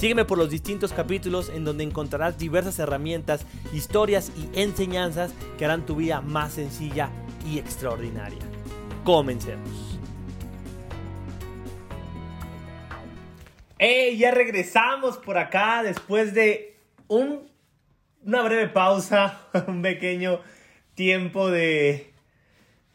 Sígueme por los distintos capítulos en donde encontrarás diversas herramientas, historias y enseñanzas que harán tu vida más sencilla y extraordinaria. Comencemos. ¡Hey! Ya regresamos por acá después de un, una breve pausa, un pequeño tiempo de,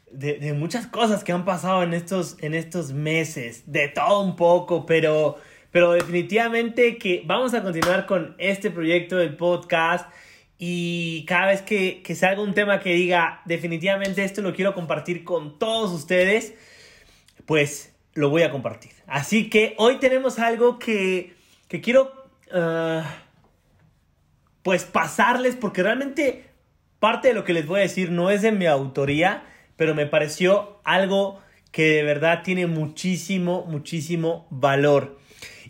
de, de, muchas cosas que han pasado en estos, en estos meses, de todo un poco, pero pero definitivamente que vamos a continuar con este proyecto del podcast y cada vez que, que salga un tema que diga definitivamente esto lo quiero compartir con todos ustedes, pues lo voy a compartir. Así que hoy tenemos algo que, que quiero uh, pues pasarles porque realmente parte de lo que les voy a decir no es de mi autoría, pero me pareció algo que de verdad tiene muchísimo, muchísimo valor.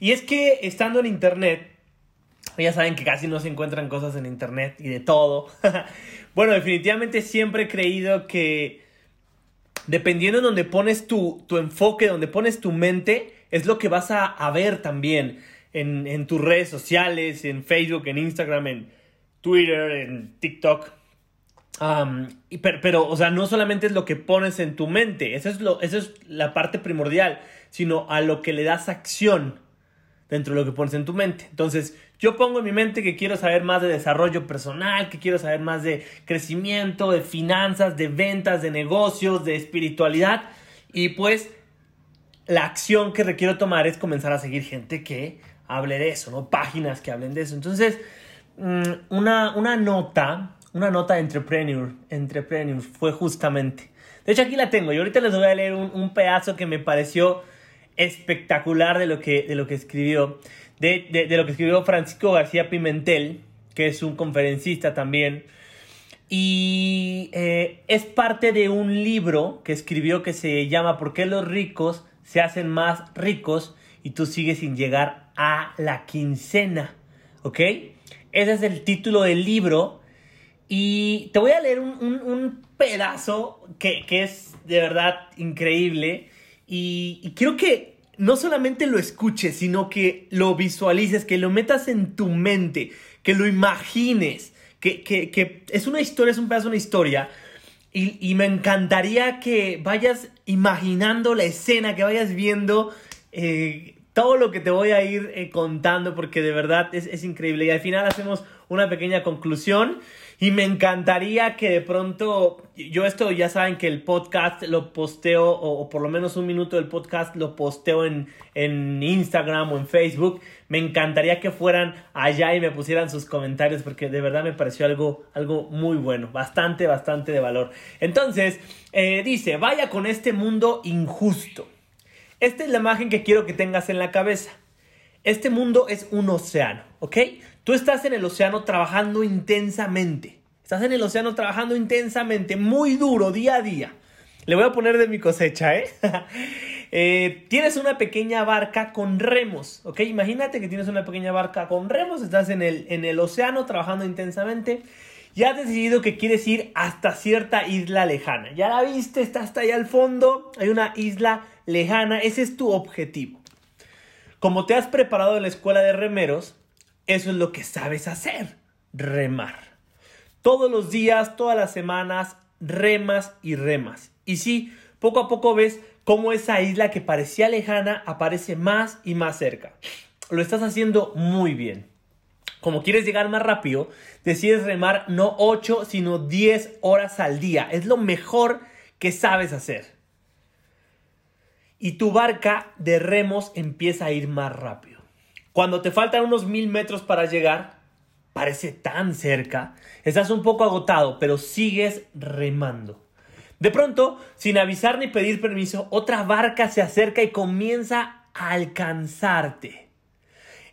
Y es que estando en internet, ya saben que casi no se encuentran cosas en internet y de todo. bueno, definitivamente siempre he creído que dependiendo en donde pones tu, tu enfoque, donde pones tu mente, es lo que vas a, ver también en, en, tus redes sociales, en Facebook, en Instagram, en Twitter, en TikTok. Pero, o sea, no solamente es lo que pones en tu mente, eso es, lo, eso es la parte primordial, sino a lo que le das acción dentro de lo que pones en tu mente. Entonces, yo pongo en mi mente que quiero saber más de desarrollo personal, que quiero saber más de crecimiento, de finanzas, de ventas, de negocios, de espiritualidad. Y pues la acción que requiero tomar es comenzar a seguir gente que hable de eso, ¿no? Páginas que hablen de eso. Entonces, mm, una, una nota, una nota de entrepreneur, entrepreneur fue justamente. De hecho, aquí la tengo y ahorita les voy a leer un, un pedazo que me pareció espectacular de lo que, de lo que escribió, de, de, lo que escribió Francisco García Pimentel, que es un conferencista también. Y eh, es parte de un libro que escribió que se llama ¿Por qué los ricos se hacen más ricos y tú sigues sin llegar a la quincena? ¿Ok? Ese es el título del libro. Y te voy a leer un, un, un pedazo que, que, es de verdad increíble. Y, quiero que no solamente lo escuches, sino que lo visualices, que lo metas en tu mente, que lo imagines, que, es una historia, es un pedazo de una historia. Y, me encantaría que vayas imaginando la escena, que vayas viendo eh, todo lo que te voy a ir eh, contando, porque de verdad es, es increíble. Y al final hacemos una pequeña conclusión. Y me encantaría que de pronto, yo esto ya saben que el podcast lo posteo, o, por lo menos un minuto del podcast lo posteo en, en Instagram o en Facebook. Me encantaría que fueran allá y me pusieran sus comentarios porque de verdad me pareció algo, algo muy bueno, bastante, bastante de valor. Entonces, eh, dice, vaya con este mundo injusto. Esta es la imagen que quiero que tengas en la cabeza. Este mundo es un océano, ¿ok? Tú estás en el océano trabajando intensamente. Estás en el océano trabajando intensamente, muy duro, día a día. Le voy a poner de mi cosecha, ¿eh? eh tienes una pequeña barca con remos, ¿ok? Imagínate que tienes una pequeña barca con remos, estás en el, en el océano trabajando intensamente y has decidido que quieres ir hasta cierta isla lejana. Ya la viste, está hasta allá al fondo, hay una isla lejana, ese es tu objetivo. Como te has preparado en la escuela de remeros, eso es lo que sabes hacer, remar. Todos los días, todas las semanas, remas y remas. Y sí, poco a poco ves cómo esa isla que parecía lejana aparece más y más cerca. Lo estás haciendo muy bien. Como quieres llegar más rápido, decides remar no 8, sino 10 horas al día. Es lo mejor que sabes hacer. Y tu barca de remos empieza a ir más rápido. Cuando te faltan unos mil metros para llegar, parece tan cerca. Estás un poco agotado, pero sigues remando. De pronto, sin avisar ni pedir permiso, otra barca se acerca y comienza a alcanzarte.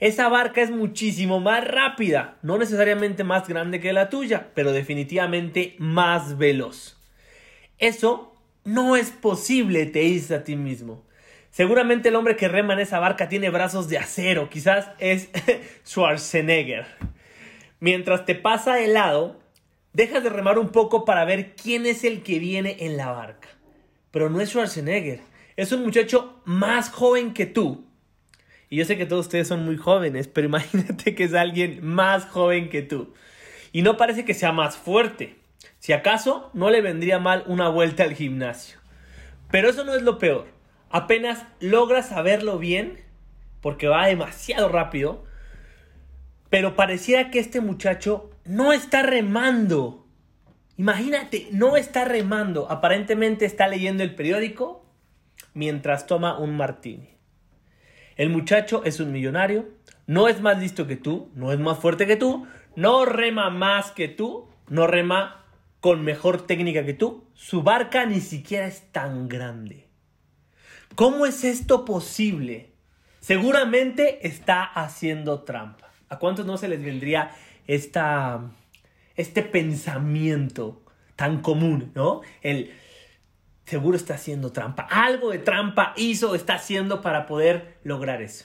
Esa barca es muchísimo más rápida, no necesariamente más grande que la tuya, pero definitivamente más veloz. Eso no es posible, te dices a ti mismo. Seguramente el hombre que rema en esa barca tiene brazos de acero, quizás es Schwarzenegger. Mientras te pasa de lado, dejas de remar un poco para ver quién es el que viene en la barca. Pero no es Schwarzenegger, es un muchacho más joven que tú. Y yo sé que todos ustedes son muy jóvenes, pero imagínate que es alguien más joven que tú. Y no parece que sea más fuerte. Si acaso, no le vendría mal una vuelta al gimnasio. Pero eso no es lo peor. Apenas logras saberlo bien, porque va demasiado rápido, pero pareciera que este muchacho no está remando. Imagínate, no está remando. Aparentemente está leyendo el periódico mientras toma un martini. El muchacho es un millonario, no es más listo que tú, no es más fuerte que tú, no rema más que tú, no rema con mejor técnica que tú. Su barca ni siquiera es tan grande. ¿Cómo es esto posible? Seguramente está haciendo trampa. ¿A cuántos no se les vendría esta, este pensamiento tan común, ¿no? El seguro está haciendo trampa. Algo de trampa hizo, está haciendo para poder lograr eso.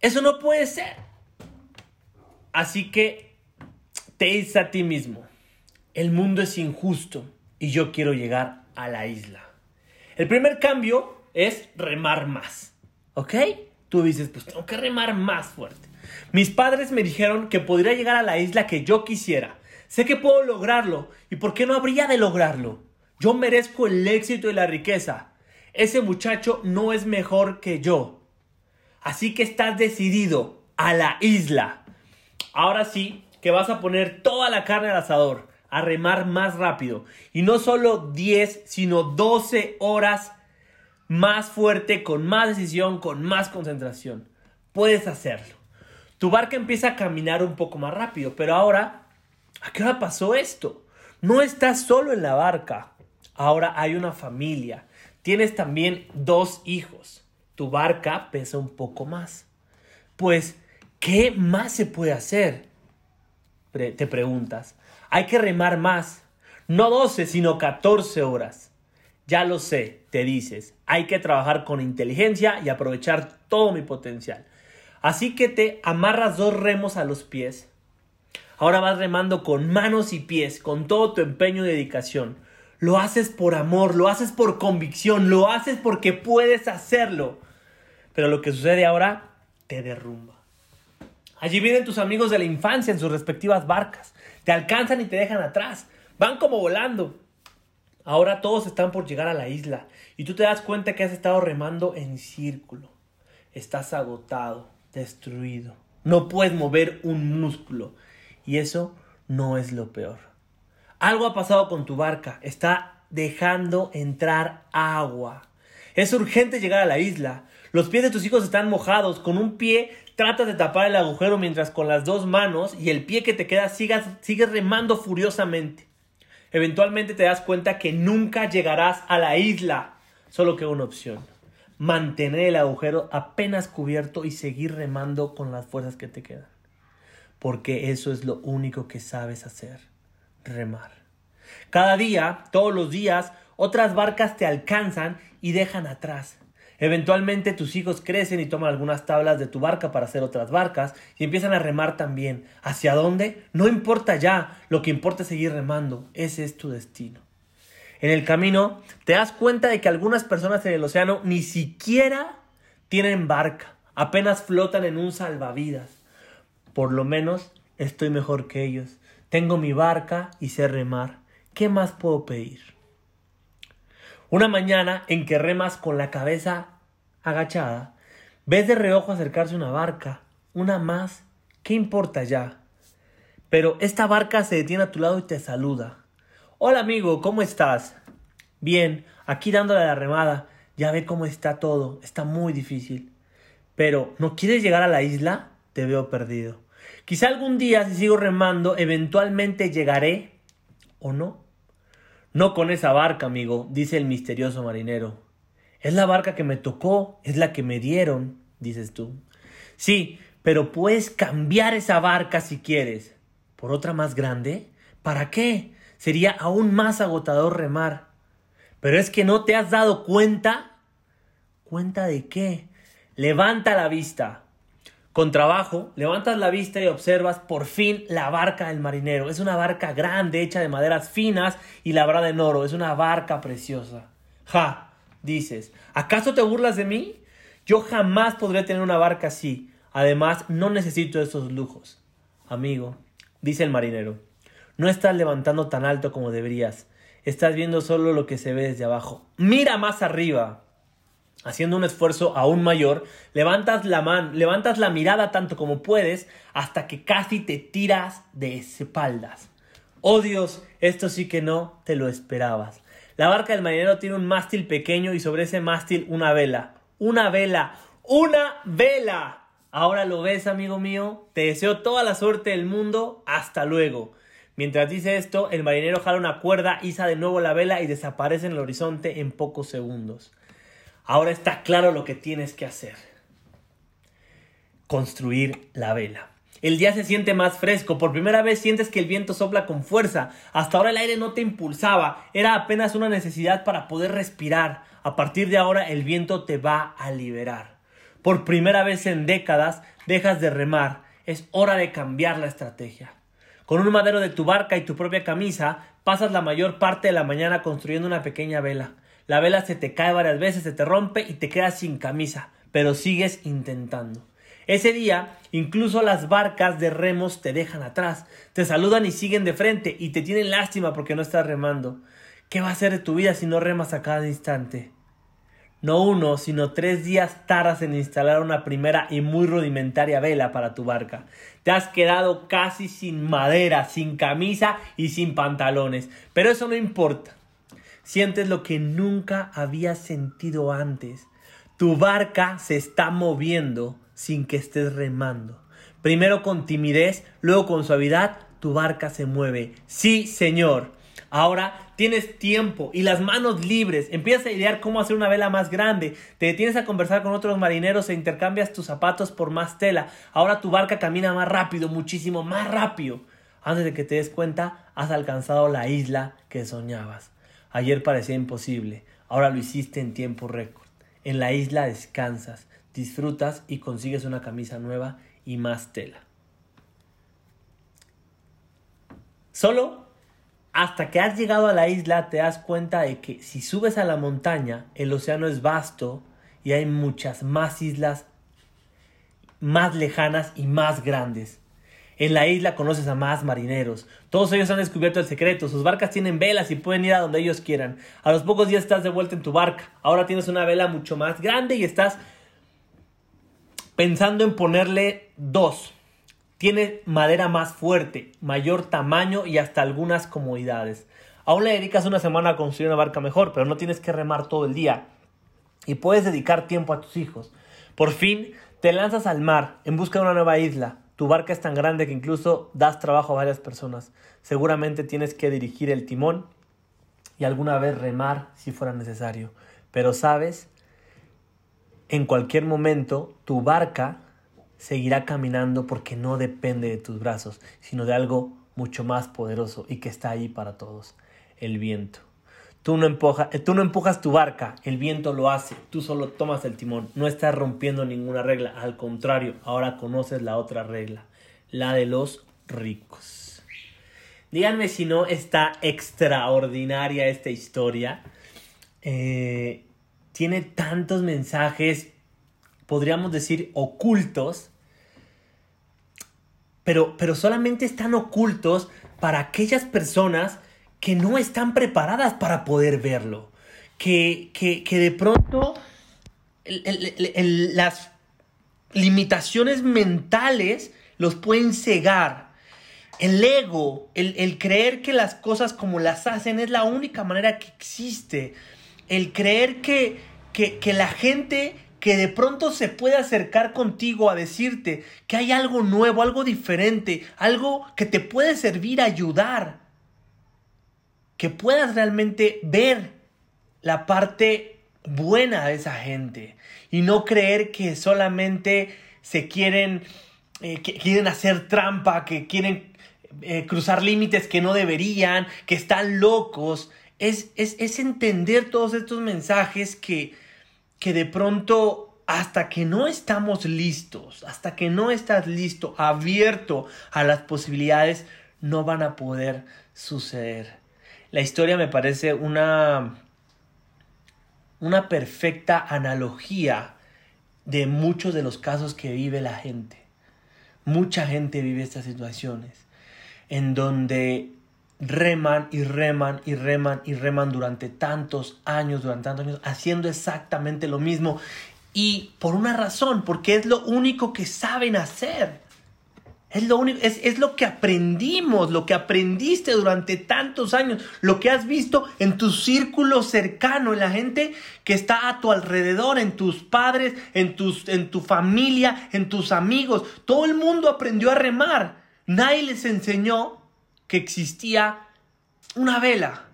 Eso no puede ser. Así que te dices a ti mismo, el mundo es injusto y yo quiero llegar a la isla. El primer cambio es remar más. ¿Ok? Tú dices, pues tengo que remar más fuerte. Mis padres me dijeron que podría llegar a la isla que yo quisiera. Sé que puedo lograrlo. ¿Y por qué no habría de lograrlo? Yo merezco el éxito y la riqueza. Ese muchacho no es mejor que yo. Así que estás decidido a la isla. Ahora sí, que vas a poner toda la carne al asador, a remar más rápido. Y no solo 10, sino 12 horas más fuerte, con más decisión, con más concentración. Puedes hacerlo. Tu barca empieza a caminar un poco más rápido, pero ahora, ¿a qué hora pasó esto? No estás solo en la barca. Ahora hay una familia. Tienes también dos hijos. Tu barca pesa un poco más. Pues, ¿qué más se puede hacer? Te preguntas. Hay que remar más. No 12, sino 14 horas. Ya lo sé, te dices, hay que trabajar con inteligencia y aprovechar todo mi potencial. Así que te amarras dos remos a los pies. Ahora vas remando con manos y pies, con todo tu empeño y dedicación. Lo haces por amor, lo haces por convicción, lo haces porque puedes hacerlo. Pero lo que sucede ahora te derrumba. Allí vienen tus amigos de la infancia en sus respectivas barcas. Te alcanzan y te dejan atrás. Van como volando. Ahora todos están por llegar a la isla y tú te das cuenta que has estado remando en círculo. Estás agotado, destruido. No puedes mover un músculo. Y eso no es lo peor. Algo ha pasado con tu barca. Está dejando entrar agua. Es urgente llegar a la isla. Los pies de tus hijos están mojados. Con un pie tratas de tapar el agujero mientras con las dos manos y el pie que te queda sigas, sigues remando furiosamente eventualmente te das cuenta que nunca llegarás a la isla. Solo que una opción. Mantener el agujero apenas cubierto y seguir remando con las fuerzas que te quedan. Porque eso es lo único que sabes hacer. Remar. Cada día, todos los días, otras barcas te alcanzan y dejan atrás. Eventualmente tus hijos crecen y toman algunas tablas de tu barca para hacer otras barcas y empiezan a remar también. ¿Hacia dónde? No importa ya, lo que importa es seguir remando. Ese es tu destino. En el camino te das cuenta de que algunas personas en el océano ni siquiera tienen barca, apenas flotan en un salvavidas. Por lo menos estoy mejor que ellos. Tengo mi barca y sé remar. ¿Qué más puedo pedir? Una mañana en que remas con la cabeza agachada, ves de reojo acercarse una barca, una más, ¿qué importa ya? Pero esta barca se detiene a tu lado y te saluda. Hola amigo, ¿cómo estás? Bien, aquí dándole la remada, ya ve cómo está todo, está muy difícil. Pero, ¿no quieres llegar a la isla? Te veo perdido. Quizá algún día, si sigo remando, eventualmente llegaré o no. No con esa barca, amigo, dice el misterioso marinero. Es la barca que me tocó, es la que me dieron, dices tú. Sí, pero puedes cambiar esa barca si quieres. ¿Por otra más grande? ¿Para qué? Sería aún más agotador remar. Pero es que no te has dado cuenta. ¿Cuenta de qué? Levanta la vista. Con trabajo, levantas la vista y observas por fin la barca del marinero. Es una barca grande, hecha de maderas finas y labrada en oro. Es una barca preciosa. Ja, dices, ¿acaso te burlas de mí? Yo jamás podré tener una barca así. Además, no necesito esos lujos. Amigo, dice el marinero, no estás levantando tan alto como deberías. Estás viendo solo lo que se ve desde abajo. Mira más arriba. Haciendo un esfuerzo aún mayor, levantas la mano, levantas la mirada tanto como puedes hasta que casi te tiras de espaldas. Oh Dios, esto sí que no te lo esperabas. La barca del marinero tiene un mástil pequeño y sobre ese mástil una vela. Una vela. Una vela. Ahora lo ves, amigo mío. Te deseo toda la suerte del mundo. Hasta luego. Mientras dice esto, el marinero jala una cuerda, iza de nuevo la vela y desaparece en el horizonte en pocos segundos. Ahora está claro lo que tienes que hacer. Construir la vela. El día se siente más fresco, por primera vez sientes que el viento sopla con fuerza. Hasta ahora el aire no te impulsaba, era apenas una necesidad para poder respirar. A partir de ahora el viento te va a liberar. Por primera vez en décadas dejas de remar, es hora de cambiar la estrategia. Con un madero de tu barca y tu propia camisa, pasas la mayor parte de la mañana construyendo una pequeña vela. La vela se te cae varias veces, se te rompe y te quedas sin camisa, pero sigues intentando. Ese día, incluso las barcas de remos te dejan atrás, te saludan y siguen de frente y te tienen lástima porque no estás remando. ¿Qué va a ser de tu vida si no remas a cada instante? No uno, sino tres días tardas en instalar una primera y muy rudimentaria vela para tu barca. Te has quedado casi sin madera, sin camisa y sin pantalones. Pero eso no importa. Sientes lo que nunca habías sentido antes. Tu barca se está moviendo sin que estés remando. Primero con timidez, luego con suavidad, tu barca se mueve. Sí, Señor. Ahora tienes tiempo y las manos libres. Empiezas a idear cómo hacer una vela más grande. Te detienes a conversar con otros marineros e intercambias tus zapatos por más tela. Ahora tu barca camina más rápido, muchísimo más rápido. Antes de que te des cuenta, has alcanzado la isla que soñabas. Ayer parecía imposible, ahora lo hiciste en tiempo récord. En la isla descansas, disfrutas y consigues una camisa nueva y más tela. Solo hasta que has llegado a la isla te das cuenta de que si subes a la montaña, el océano es vasto y hay muchas más islas más lejanas y más grandes. En la isla conoces a más marineros. Todos ellos han descubierto el secreto. Sus barcas tienen velas y pueden ir a donde ellos quieran. A los pocos días estás de vuelta en tu barca. Ahora tienes una vela mucho más grande y estás pensando en ponerle dos. Tiene madera más fuerte, mayor tamaño y hasta algunas comodidades. Aún le dedicas una semana a construir una barca mejor, pero no tienes que remar todo el día. Y puedes dedicar tiempo a tus hijos. Por fin te lanzas al mar en busca de una nueva isla. Tu barca es tan grande que incluso das trabajo a varias personas. Seguramente tienes que dirigir el timón y alguna vez remar si fuera necesario. Pero sabes, en cualquier momento tu barca seguirá caminando porque no depende de tus brazos, sino de algo mucho más poderoso y que está ahí para todos, el viento. Tú no, eh, tú no empujas tu barca, el viento lo hace, tú solo tomas el timón, no estás rompiendo ninguna regla, al contrario, ahora conoces la otra regla, la de los ricos. Díganme si no está extraordinaria esta historia. Eh, tiene tantos mensajes, podríamos decir, ocultos, pero, pero solamente están ocultos para aquellas personas que no están preparadas para poder verlo. Que, de pronto las limitaciones mentales los pueden cegar. El ego, el, creer que las cosas como las hacen es la única manera que existe. El creer que, que, que la gente que de pronto se puede acercar contigo a decirte que hay algo nuevo, algo diferente, algo que te puede servir a ayudar que puedas realmente ver la parte buena de esa gente y no creer que solamente se quieren, eh, que quieren hacer trampa, que quieren eh, cruzar límites que no deberían, que están locos. Es, es, es entender todos estos mensajes que, que de pronto hasta que no estamos listos, hasta que no estás listo, abierto a las posibilidades, no van a poder suceder. La historia me parece una, una perfecta analogía de muchos de los casos que vive la gente. Mucha gente vive estas situaciones en donde reman y reman y reman y reman durante tantos años, durante tantos años, haciendo exactamente lo mismo. Y por una razón, porque es lo único que saben hacer. Es lo, único, es, es lo que aprendimos, lo que aprendiste durante tantos años, lo que has visto en tu círculo cercano, en la gente que está a tu alrededor, en tus padres, en, tus, en tu familia, en tus amigos. Todo el mundo aprendió a remar. Nadie les enseñó que existía una vela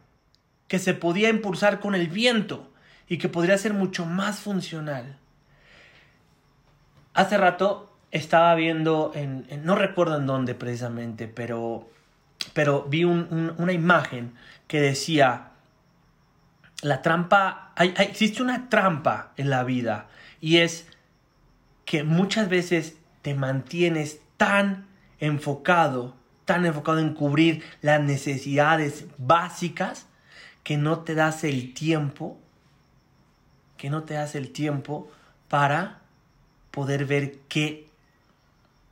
que se podía impulsar con el viento y que podría ser mucho más funcional. Hace rato estaba viendo, en, no recuerdo en dónde precisamente, pero, pero vi una imagen que decía, la trampa, existe una trampa en la vida y es que muchas veces te mantienes tan enfocado, tan enfocado en cubrir las necesidades básicas que no te das el tiempo, que no te das el tiempo para poder ver qué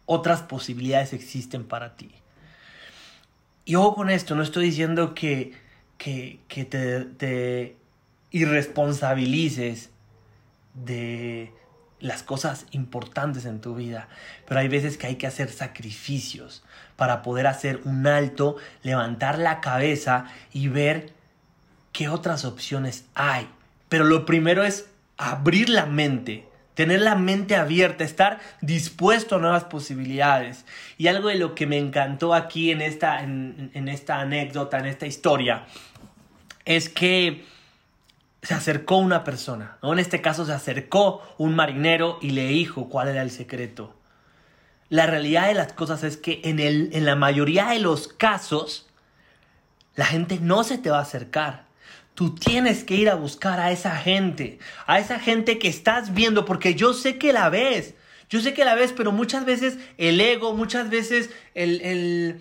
otras posibilidades existen para ti. Y ojo con esto, no estoy diciendo que, que, te, te irresponsabilices de las cosas importantes en tu vida, pero hay veces que hay que hacer sacrificios para poder hacer un alto, levantar la cabeza y ver qué otras opciones hay. Pero lo primero es abrir la mente, tener la mente abierta, estar dispuesto a nuevas posibilidades. Y algo de lo que me encantó aquí en esta, en, esta anécdota, en esta historia, es que se acercó una persona, ¿no? En este caso se acercó un marinero y le dijo cuál era el secreto. La realidad de las cosas es que en, el, en la mayoría de los casos, la gente no se te va a acercar. Tú tienes que ir a buscar a esa gente, a esa gente que estás viendo, porque yo sé que la ves. Yo sé que la ves, pero muchas veces el ego, muchas veces el,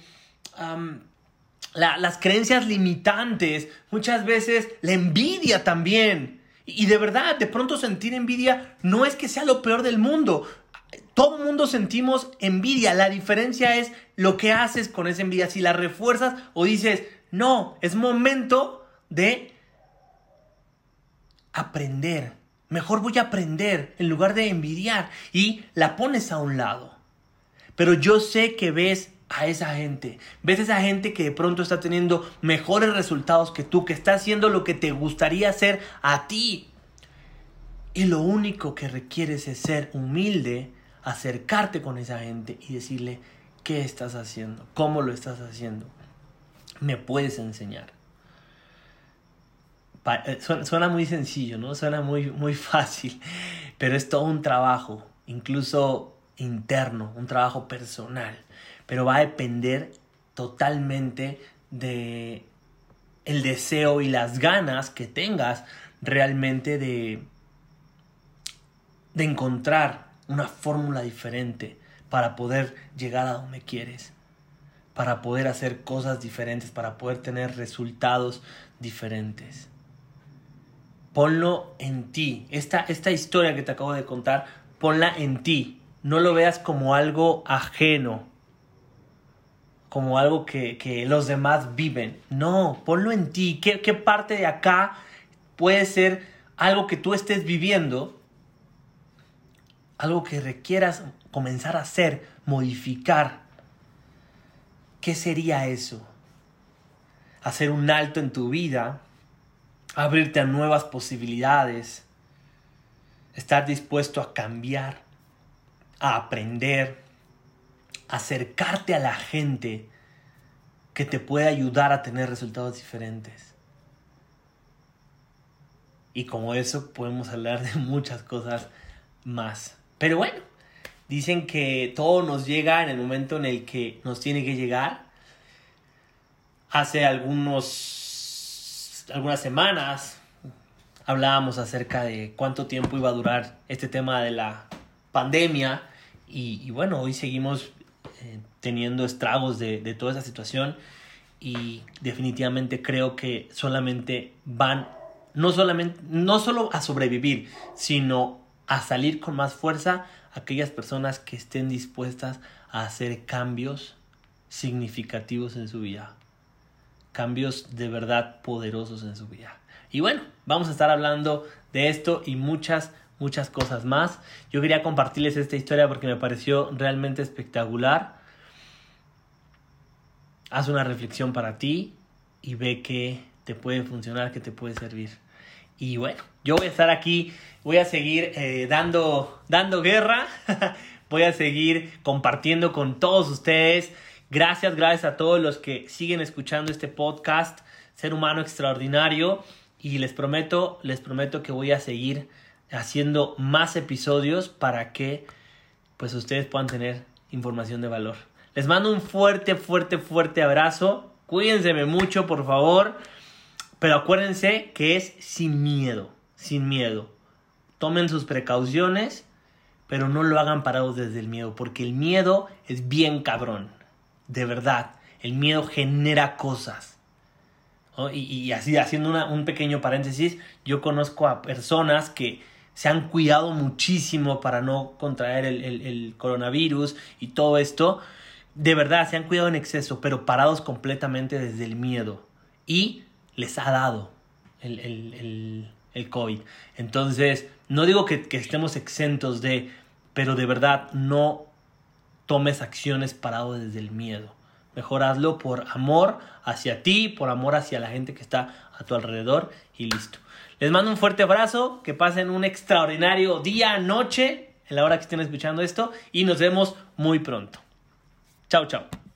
las creencias limitantes, muchas veces la envidia también. Y de verdad, de pronto sentir envidia no es que sea lo peor del mundo. Todo mundo sentimos envidia. La diferencia es lo que haces con esa envidia. Si la refuerzas o dices, no, es momento de aprender. Mejor voy a aprender en lugar de envidiar y la pones a un lado. Pero yo sé que ves a esa gente, ves a esa gente que de pronto está teniendo mejores resultados que tú, que está haciendo lo que te gustaría hacer a ti. Y lo único que requieres es ser humilde, acercarte con esa gente y decirle, ¿qué estás haciendo? ¿Cómo lo estás haciendo? ¿Me puedes enseñar? Eh, suena, muy sencillo, ¿no? Suena muy, muy fácil, pero es todo un trabajo, incluso interno, un trabajo personal, pero va a depender totalmente de el deseo y las ganas que tengas realmente de, de encontrar una fórmula diferente para poder llegar a donde quieres, para poder hacer cosas diferentes, para poder tener resultados diferentes ponlo en ti. Esta, esta historia que te acabo de contar, ponla en ti. No lo veas como algo ajeno, como algo que, los demás viven. No, ponlo en ti. ¿Qué, ¿Qué parte de acá puede ser algo que tú estés viviendo? Algo que requieras comenzar a hacer, modificar. ¿Qué sería eso? Hacer un alto en tu vida abrirte a nuevas posibilidades, estar dispuesto a cambiar, a aprender, acercarte a la gente que te puede ayudar a tener resultados diferentes. Y como eso podemos hablar de muchas cosas más. Pero bueno, Dicen que todo nos llega en el momento en el que nos tiene que llegar. Hace algunos, algunas semanas hablábamos acerca de cuánto tiempo iba a durar este tema de la pandemia y, bueno, hoy seguimos eh, teniendo estragos de, de toda esa situación y definitivamente creo que solamente van no solamente no solo a sobrevivir, sino a salir con más fuerza aquellas personas que estén dispuestas a hacer cambios significativos en su vida. Cambios de verdad poderosos en su vida. Y bueno, vamos a estar hablando de esto y muchas, muchas cosas más. Yo quería compartirles esta historia porque me pareció realmente espectacular. Haz una reflexión para ti y ve que te puede funcionar, que te puede servir. Y bueno, yo voy a estar aquí, voy a seguir eh, dando, dando guerra, voy a seguir compartiendo con todos ustedes. Gracias, gracias a todos los que siguen escuchando este podcast, Ser Humano Extraordinario. Y les prometo, les prometo que voy a seguir haciendo más episodios para que pues ustedes puedan tener información de valor. Les mando un fuerte, fuerte, fuerte abrazo. Cuídense mucho, por favor. Pero acuérdense que es sin miedo, sin miedo. Tomen sus precauciones, pero no lo hagan parados desde el miedo, porque el miedo es bien cabrón. De verdad, el miedo genera cosas. Y, así, haciendo un pequeño paréntesis, yo conozco a personas que se han cuidado muchísimo para no contraer el, el coronavirus y todo esto. De verdad, se han cuidado en exceso, pero parados completamente desde el miedo. Y les ha dado el, el, el, COVID. Entonces, no digo que, que, estemos exentos de, pero de verdad no tomes acciones parado desde el miedo. Mejor hazlo por amor hacia ti, por amor hacia la gente que está a tu alrededor y listo. Les mando un fuerte abrazo, que pasen un extraordinario día, noche, en la hora que estén escuchando esto y nos vemos muy pronto. Chao, chao.